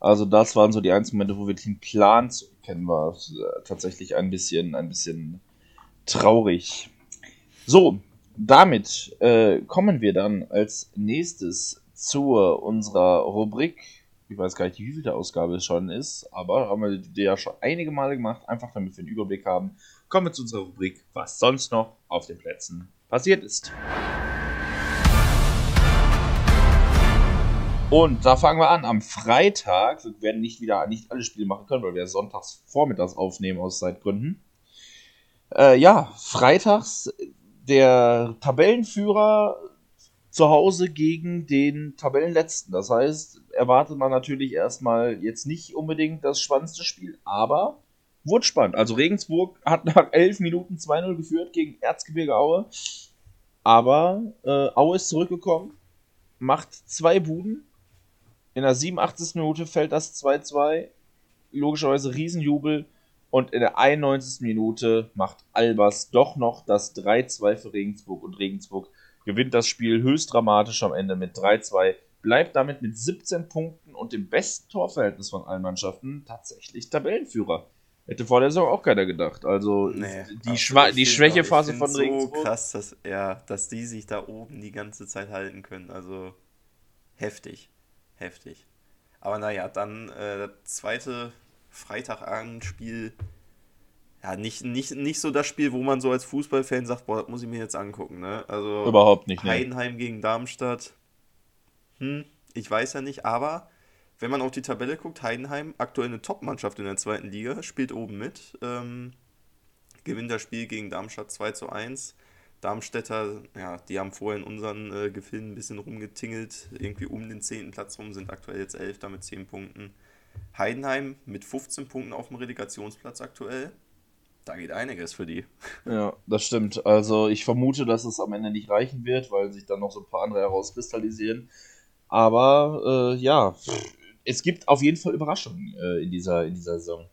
Also das waren so die einzigen Momente, wo wirklich ein Plan zu erkennen war. Äh, Tatsächlich ein bisschen, ein bisschen traurig. So, damit äh, kommen wir dann als nächstes zu unserer Rubrik. Ich weiß gar nicht, wie viel der Ausgabe es schon ist, aber haben wir die ja schon einige Male gemacht, einfach damit wir einen Überblick haben. Kommen wir zu unserer Rubrik, was sonst noch auf den Plätzen passiert ist. Und da fangen wir an. Am Freitag, wir werden nicht wieder nicht alle Spiele machen können, weil wir sonntags vormittags aufnehmen aus Zeitgründen. Äh, ja, freitags der Tabellenführer zu Hause gegen den Tabellenletzten. Das heißt, erwartet man natürlich erstmal jetzt nicht unbedingt das spannendste Spiel, aber wurde spannend. Also Regensburg hat nach 11 Minuten 2-0 geführt gegen Erzgebirge Aue. Aber äh, Aue ist zurückgekommen, macht zwei Buden. In der 87. Minute fällt das 2-2. Logischerweise Riesenjubel. Und in der 91. Minute macht Albers doch noch das 3-2 für Regensburg. Und Regensburg gewinnt das Spiel höchst dramatisch am Ende mit 3-2. Bleibt damit mit 17 Punkten und dem besten Torverhältnis von allen Mannschaften tatsächlich Tabellenführer. Hätte vor der Saison auch keiner gedacht. Also Nee, die. Schwa die Schwächephase von Regensburg. so krass, dass, ja, dass die sich da oben die ganze Zeit halten können. Also heftig. Heftig. Aber naja, dann äh, das zweite Freitagabendspiel. Ja, nicht, nicht, nicht so das Spiel, wo man so als Fußballfan sagt, boah, das muss ich mir jetzt angucken. Ne? Also Überhaupt nicht, ne? Heidenheim gegen Darmstadt. Hm, ich weiß ja nicht, aber wenn man auf die Tabelle guckt, Heidenheim, aktuell eine Top-Mannschaft in der zweiten Liga, spielt oben mit. Ähm, gewinnt das Spiel gegen Darmstadt 2 zu 1. Darmstädter, ja, die haben vorher in unseren äh, Gefilden ein bisschen rumgetingelt, irgendwie um den 10. Platz rum, sind aktuell jetzt 11 mit 10 Punkten. Heidenheim mit 15 Punkten auf dem Relegationsplatz aktuell. Da geht einiges für die. Ja, das stimmt. Also ich vermute, dass es am Ende nicht reichen wird, weil sich dann noch so ein paar andere herauskristallisieren. Aber äh, ja, es gibt auf jeden Fall Überraschungen äh, in, dieser, in dieser Saison.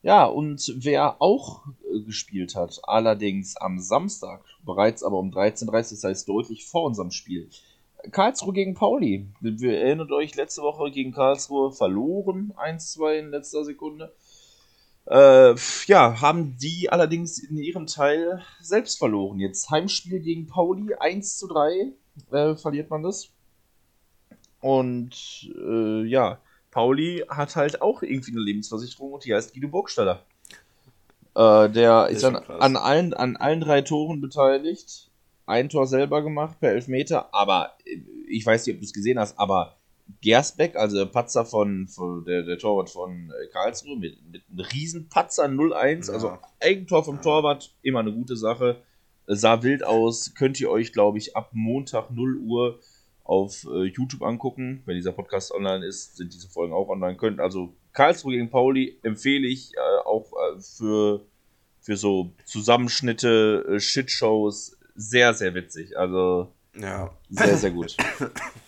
Ja, und wer auch äh, gespielt hat, allerdings am Samstag, bereits aber um 13.30 Uhr, das heißt deutlich vor unserem Spiel. Karlsruhe gegen Pauli. Wir erinnert euch, letzte Woche gegen Karlsruhe verloren, 1-2 in letzter Sekunde. Äh, ja, haben die allerdings in ihrem Teil selbst verloren. Jetzt Heimspiel gegen Pauli, 1 zu 3 äh, verliert man das. Und äh, ja, Pauli hat halt auch irgendwie eine Lebensversicherung und die heißt Guido Burgstaller. Äh, der ist ist an, an, allen, an allen drei Toren beteiligt. Ein Tor selber gemacht per Elfmeter, aber äh, ich weiß nicht, ob du es gesehen hast, aber Gersbeck, also der Patzer von, von der, der Torwart von äh, Karlsruhe, mit, mit einem riesen Patzer 0-1, Ja. also Eigentor vom Torwart, immer eine gute Sache. Äh, Sah wild aus, könnt ihr euch, glaube ich, ab Montag 0 Uhr auf äh, YouTube angucken. Wenn dieser Podcast online ist, sind diese Folgen auch online. Könnt also Karlsruhe gegen Pauli empfehle ich äh, auch äh, für, für so Zusammenschnitte, äh, Shitshows sehr, sehr witzig. Also Ja, sehr, sehr gut.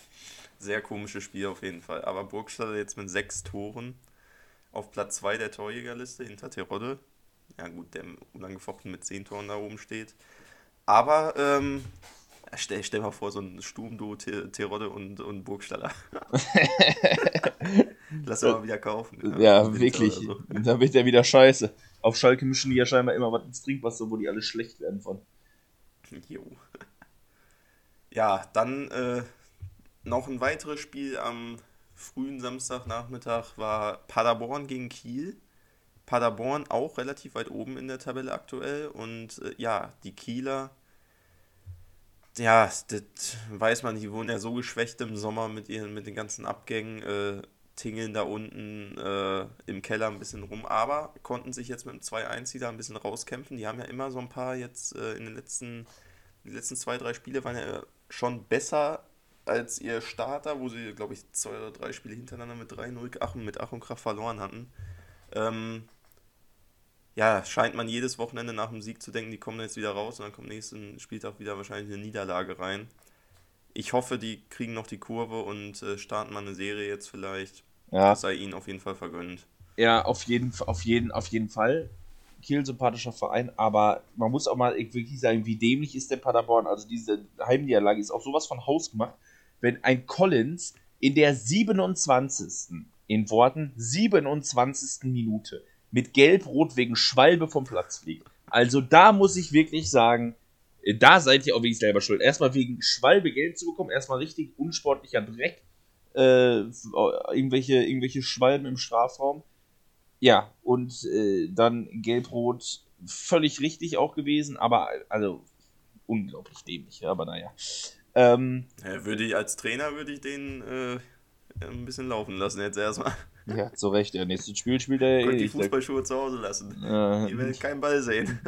Sehr komisches Spiel auf jeden Fall. Aber Burgstaller jetzt mit sechs Toren auf Platz 2 der Torjägerliste hinter Terodde. ja gut, der unangefochten mit 10 Toren da oben steht. Aber ähm, stell, stell mal vor, so ein Sturmduo Terodde und, und Burgstaller. Lass mal wieder kaufen. Ja, ja wirklich. So. Dann wird der wieder scheiße. Auf Schalke mischen die ja scheinbar immer was ins Trinkwasser, wo die alle schlecht werden von. Jo. Ja, dann äh, noch ein weiteres Spiel am frühen Samstagnachmittag war Paderborn gegen Kiel. Paderborn auch relativ weit oben in der Tabelle aktuell und äh, ja, die Kieler, ja, das weiß man, die wurden ja so geschwächt im Sommer mit ihren mit den ganzen Abgängen, äh, tingeln da unten äh, im Keller ein bisschen rum, aber konnten sich jetzt mit dem 2-1 wieder ein bisschen rauskämpfen. Die haben ja immer so ein paar jetzt äh, in den letzten, die letzten zwei, drei Spiele waren ja schon besser als ihr Starter, wo sie, glaube ich, zwei oder drei Spiele hintereinander mit 3-0 Ach, mit Ach und Krach verloren hatten. Ähm, ja, scheint man jedes Wochenende nach dem Sieg zu denken, die kommen jetzt wieder raus und dann kommt nächsten Spieltag wieder wahrscheinlich eine Niederlage rein. Ich hoffe, die kriegen noch die Kurve und äh, starten mal eine Serie jetzt vielleicht. Ja. Das sei ihnen auf jeden Fall vergönnt. Ja, auf jeden, auf jeden, auf jeden Fall. Kiel sympathischer Verein, aber man muss auch mal wirklich sagen, wie dämlich ist der Paderborn. Also diese Heimniederlage ist auch sowas von Haus gemacht, wenn ein Collins in der 27. in Worten 27. Minute mit Gelb-Rot wegen Schwalbe vom Platz fliegt. Also da muss ich wirklich sagen, äh, da seid ihr auch wirklich selber schuld. Erstmal wegen Schwalbe Gelb zu bekommen, erstmal richtig unsportlicher Dreck. Äh, irgendwelche, irgendwelche Schwalben im Strafraum. Ja, und äh, dann Gelb-Rot völlig richtig auch gewesen, aber also unglaublich dämlich, aber naja. Ähm, ja, würde ich als Trainer würde ich den äh, ein bisschen laufen lassen jetzt erstmal. Ja, zu Recht. Ja, nächstes Spiel spielt er eh. die Fußballschuhe zu Hause lassen. Ja. Die will keinen Ball sehen.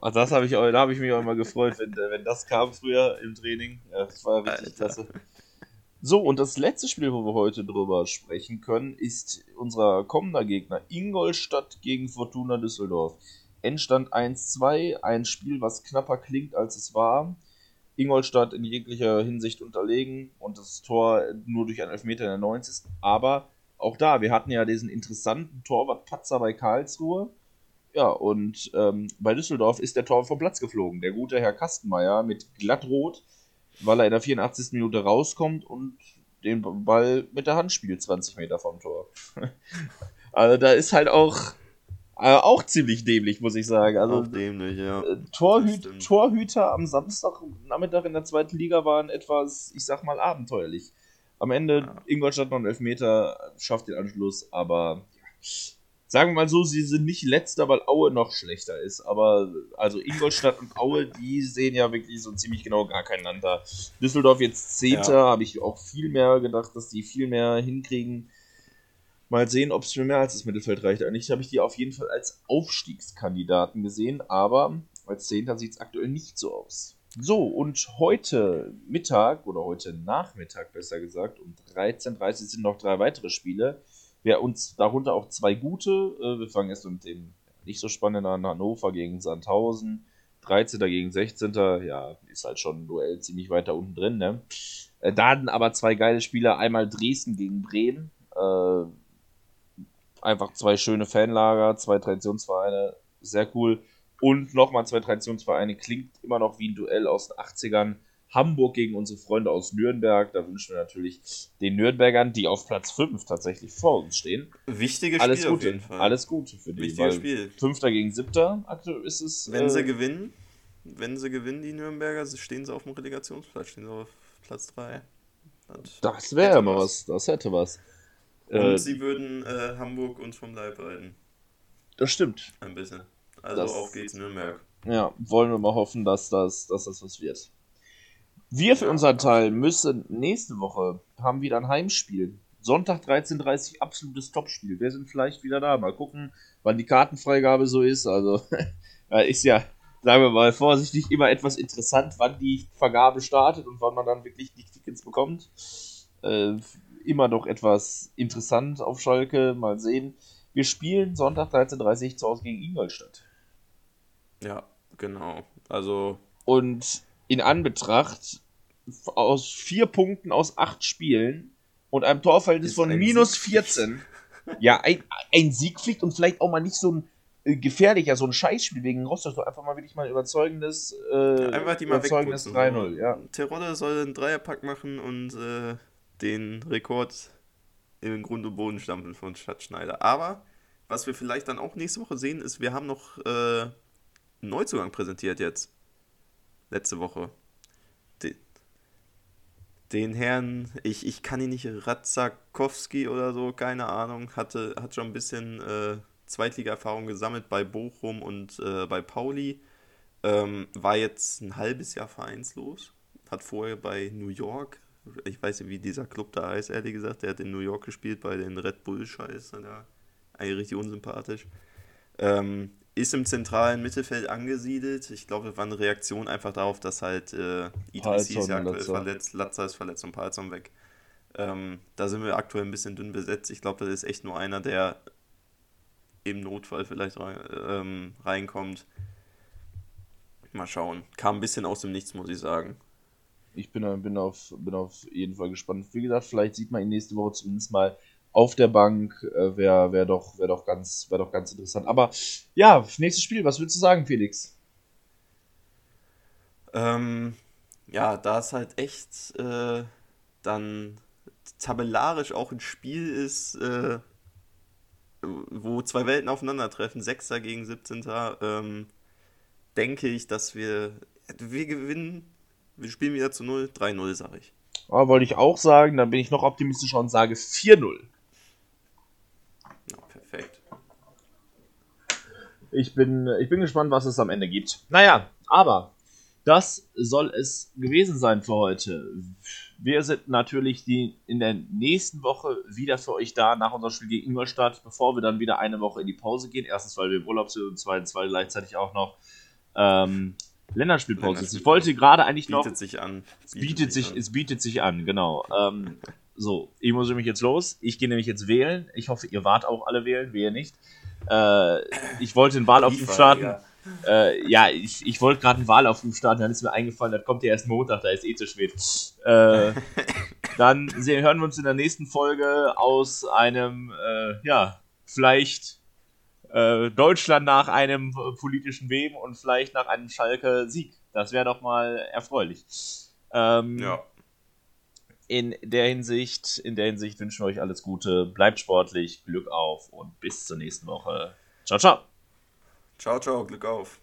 Ach, das habe ich, da habe ich mich auch immer gefreut, wenn, wenn das kam früher im Training. Ja, das war richtig Alter. klasse. So, und das letzte Spiel, wo wir heute drüber sprechen können, ist unser kommender Gegner Ingolstadt gegen Fortuna Düsseldorf. Endstand 1-2, ein Spiel, was knapper klingt, als es war. Ingolstadt in jeglicher Hinsicht unterlegen und das Tor nur durch einen Elfmeter in der 90. Aber auch da, wir hatten ja diesen interessanten Torwart-Patzer bei Karlsruhe. Ja, und ähm, bei Düsseldorf ist der Tor vom Platz geflogen. Der gute Herr Kastenmeier mit glattrot weil er in der 84. Minute rauskommt und den Ball mit der Hand spielt, 20 Meter vom Tor. also da ist halt auch, äh, auch ziemlich dämlich, muss ich sagen. Also, auch dämlich, ja. Äh, Torhü Torhüter am Samstagnachmittag in der zweiten Liga waren etwas, ich sag mal, abenteuerlich. Am Ende ja. Ingolstadt noch einen Elfmeter, schafft den Anschluss, aber ja, sagen wir mal so, sie sind nicht letzter, weil Aue noch schlechter ist. Aber also Ingolstadt und Aue, die sehen ja wirklich so ziemlich genau gar kein Land da. Düsseldorf jetzt Zehnter, ja. habe ich auch viel mehr gedacht, dass die viel mehr hinkriegen. Mal sehen, ob es für mehr als das Mittelfeld reicht. Eigentlich habe ich die auf jeden Fall als Aufstiegskandidaten gesehen, aber als Zehnter sieht es aktuell nicht so aus. So, und heute Mittag oder heute Nachmittag besser gesagt, um 13.30 Uhr sind noch drei weitere Spiele. Wir uns darunter auch zwei gute. Äh, wir fangen erst mit dem nicht so spannenden an. Hannover gegen Sandhausen. 13. gegen 16. Ja, ist halt schon ein Duell ziemlich weiter unten drin. Ne? Äh, dann aber zwei geile Spieler. Einmal Dresden gegen Bremen. Äh, einfach zwei schöne Fanlager, zwei Traditionsvereine. Sehr cool. Und nochmal zwei Traditionsvereine. Klingt immer noch wie ein Duell aus den 80ern. Hamburg gegen unsere Freunde aus Nürnberg. Da wünschen wir natürlich den Nürnbergern, die auf Platz 5 tatsächlich vor uns stehen. Wichtiges Alles Spiel Gute. auf jeden Fall. Alles Gute für die. Wichtiges Spiel. Fünfter gegen Siebter aktuell ist es. Wenn äh, sie gewinnen, wenn sie gewinnen, die Nürnberger, stehen sie auf dem Relegationsplatz, stehen sie auf Platz 3. Das, das wäre ja mal was. Das hätte was. Und äh, sie würden äh, Hamburg uns vom Leib halten. Das stimmt. Ein bisschen. Also das, auf geht's Nürnberg. Ja, wollen wir mal hoffen, dass das, dass das was wird. Wir für unseren Teil müssen nächste Woche haben wieder ein Heimspiel. Sonntag 13.30 Uhr, absolutes Topspiel. Wir sind vielleicht wieder da. Mal gucken, wann die Kartenfreigabe so ist. Also, ist ja, sagen wir mal vorsichtig, immer etwas interessant, wann die Vergabe startet und wann man dann wirklich die Tickets bekommt. Äh, immer doch etwas interessant auf Schalke. Mal sehen. Wir spielen Sonntag 13.30 Uhr zu Hause gegen Ingolstadt. Ja, genau. Also. Und in Anbetracht aus vier Punkten aus acht Spielen und einem Torverhältnis von minus Sieg 14. ja, ein, ein Sieg fliegt und vielleicht auch mal nicht so ein äh, gefährlich, ja, so ein Scheißspiel wegen Rostock, so einfach mal wirklich mal ein überzeugendes, äh, Einfach die mal überzeugendes wegputzen. 3-0, ja. Terodde soll einen Dreierpack machen und äh, den Rekord in den Grund und Boden stampfen von Stadtschneider. Aber was wir vielleicht dann auch nächste Woche sehen, ist, wir haben noch äh, einen Neuzugang präsentiert jetzt. Letzte Woche. Den, den Herrn, ich, ich kann ihn nicht, Ratzakowski oder so, keine Ahnung, hatte, hat schon ein bisschen äh, Zweitliga-Erfahrung gesammelt bei Bochum und äh, bei Pauli. Ähm, war jetzt ein halbes Jahr vereinslos. Hat vorher bei New York, ich weiß nicht, wie dieser Club da heißt, ehrlich gesagt, der hat in New York gespielt bei den Red Bull Scheiße da. Eigentlich richtig unsympathisch. Ähm, ist im zentralen Mittelfeld angesiedelt. Ich glaube, das war eine Reaktion einfach darauf, dass halt äh, Idris Palzon, ist ja aktuell Latza. verletzt, Latza ist verletzt und Palzon weg. Ähm, da sind wir aktuell ein bisschen dünn besetzt. Ich glaube, das ist echt nur einer, der im Notfall vielleicht rein, ähm, reinkommt. Mal schauen. Kam ein bisschen aus dem Nichts, muss ich sagen. Ich bin, bin, auf, bin auf jeden Fall gespannt. Wie gesagt, vielleicht sieht man ihn nächste Woche zumindest mal auf der Bank. Äh, Wäre wär doch, wär doch, ganz, wär doch ganz interessant. Aber ja, nächstes Spiel, was willst du sagen, Felix? Ähm, ja, da es halt echt äh, dann tabellarisch auch ein Spiel ist, äh, wo zwei Welten aufeinandertreffen, Sechster gegen 17. Ähm, denke ich, dass wir, wir gewinnen. Wir spielen wieder zu 0, 3-0, sage ich. Ah, wollte ich auch sagen, dann bin ich noch optimistischer und sage 4-0. Ja, perfekt. Ich bin, ich bin gespannt, was es am Ende gibt. Naja, aber das soll es gewesen sein für heute. Wir sind natürlich die in der nächsten Woche wieder für euch da nach unserem Spiel gegen Ingolstadt, bevor wir dann wieder eine Woche in die Pause gehen. Erstens, weil wir im Urlaub sind und zweitens, weil gleichzeitig auch noch ähm, Länderspielpause ist. Ich wollte gerade eigentlich noch. Bietet sich an. Es bietet sich, es bietet sich an, genau. Ähm, so, ich muss nämlich jetzt los. Ich gehe nämlich jetzt wählen. Ich hoffe, ihr wart auch alle wählen, wir nicht. Äh, ich wollte einen Wahlaufruf starten. ja. Äh, ja, ich, ich wollte gerade einen Wahlaufruf starten, dann ist mir eingefallen, das kommt ja erst Montag, da ist eh zu spät. Äh, dann sehen, hören wir uns in der nächsten Folge aus einem, äh, ja, vielleicht äh, Deutschland nach einem politischen Wem und vielleicht nach einem Schalke-Sieg. Das wäre doch mal erfreulich. Ähm, Ja. in der Hinsicht, in der Hinsicht wünschen wir euch alles Gute, bleibt sportlich, Glück auf und bis zur nächsten Woche. Ciao, ciao. Ciao, ciao, Glück auf.